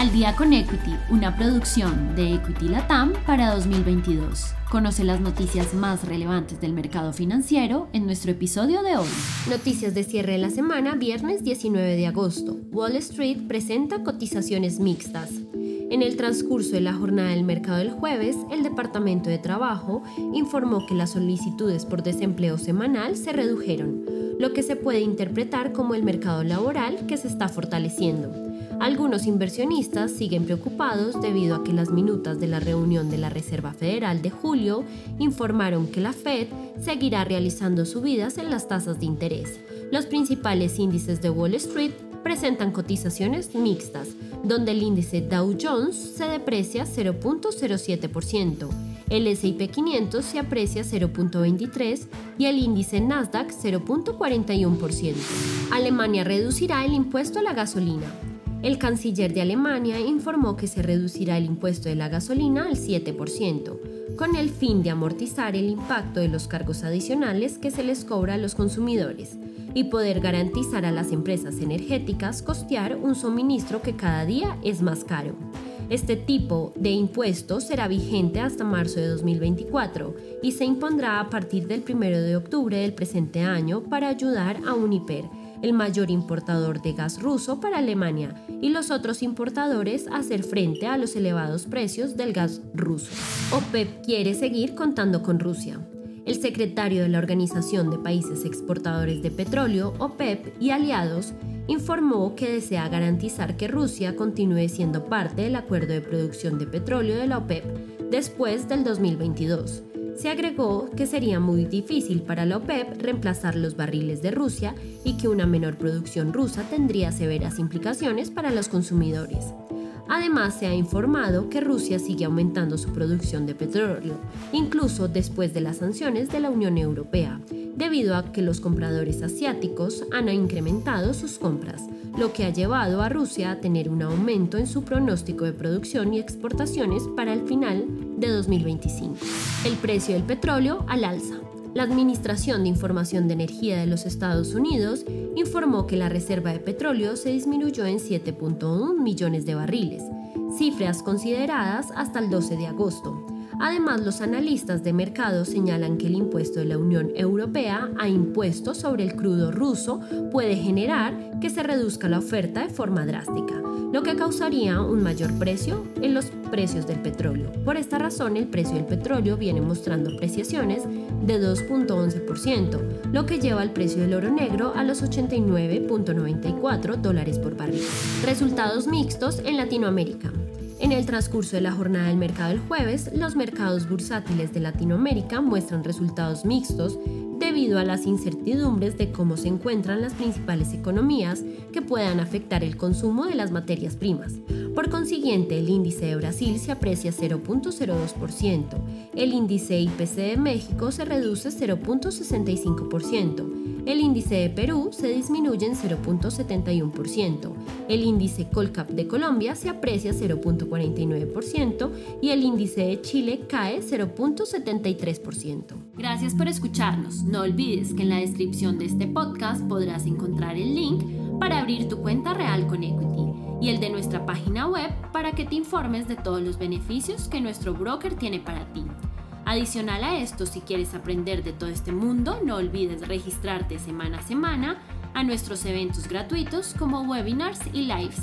Al día con Equity, una producción de Equity Latam para 2022. Conoce las noticias más relevantes del mercado financiero en nuestro episodio de hoy. Noticias de cierre de la semana, viernes 19 de agosto. Wall Street presenta cotizaciones mixtas. En el transcurso de la jornada del mercado del jueves, el Departamento de Trabajo informó que las solicitudes por desempleo semanal se redujeron, lo que se puede interpretar como el mercado laboral que se está fortaleciendo. Algunos inversionistas siguen preocupados debido a que las minutas de la reunión de la Reserva Federal de julio informaron que la Fed seguirá realizando subidas en las tasas de interés. Los principales índices de Wall Street presentan cotizaciones mixtas, donde el índice Dow Jones se deprecia 0.07%, el S&P 500 se aprecia 0.23% y el índice Nasdaq 0.41%. Alemania reducirá el impuesto a la gasolina. El canciller de Alemania informó que se reducirá el impuesto de la gasolina al 7%, con el fin de amortizar el impacto de los cargos adicionales que se les cobra a los consumidores y poder garantizar a las empresas energéticas costear un suministro que cada día es más caro. Este tipo de impuesto será vigente hasta marzo de 2024 y se impondrá a partir del 1 de octubre del presente año para ayudar a Uniper el mayor importador de gas ruso para Alemania, y los otros importadores hacer frente a los elevados precios del gas ruso. OPEP quiere seguir contando con Rusia. El secretario de la Organización de Países Exportadores de Petróleo, OPEP, y aliados, informó que desea garantizar que Rusia continúe siendo parte del acuerdo de producción de petróleo de la OPEP después del 2022 se agregó que sería muy difícil para la OPEP reemplazar los barriles de Rusia y que una menor producción rusa tendría severas implicaciones para los consumidores. Además, se ha informado que Rusia sigue aumentando su producción de petróleo, incluso después de las sanciones de la Unión Europea, debido a que los compradores asiáticos han incrementado sus compras, lo que ha llevado a Rusia a tener un aumento en su pronóstico de producción y exportaciones para el final de 2025. El precio del petróleo al alza. La Administración de Información de Energía de los Estados Unidos informó que la reserva de petróleo se disminuyó en 7.1 millones de barriles, cifras consideradas hasta el 12 de agosto, Además, los analistas de mercado señalan que el impuesto de la Unión Europea a impuestos sobre el crudo ruso puede generar que se reduzca la oferta de forma drástica, lo que causaría un mayor precio en los precios del petróleo. Por esta razón, el precio del petróleo viene mostrando apreciaciones de 2.11%, lo que lleva el precio del oro negro a los 89.94 dólares por barril. Resultados mixtos en Latinoamérica. En el transcurso de la jornada del mercado del jueves, los mercados bursátiles de Latinoamérica muestran resultados mixtos debido a las incertidumbres de cómo se encuentran las principales economías que puedan afectar el consumo de las materias primas. Por consiguiente, el índice de Brasil se aprecia 0.02%, el índice IPC de México se reduce 0.65%, el índice de Perú se disminuye en 0.71%, el índice Colcap de Colombia se aprecia 0.49% y el índice de Chile cae 0.73%. Gracias por escucharnos. No olvides que en la descripción de este podcast podrás encontrar el link para abrir tu cuenta real con Equity y el de nuestra página web para que te informes de todos los beneficios que nuestro broker tiene para ti. Adicional a esto, si quieres aprender de todo este mundo, no olvides registrarte semana a semana a nuestros eventos gratuitos como webinars y lives.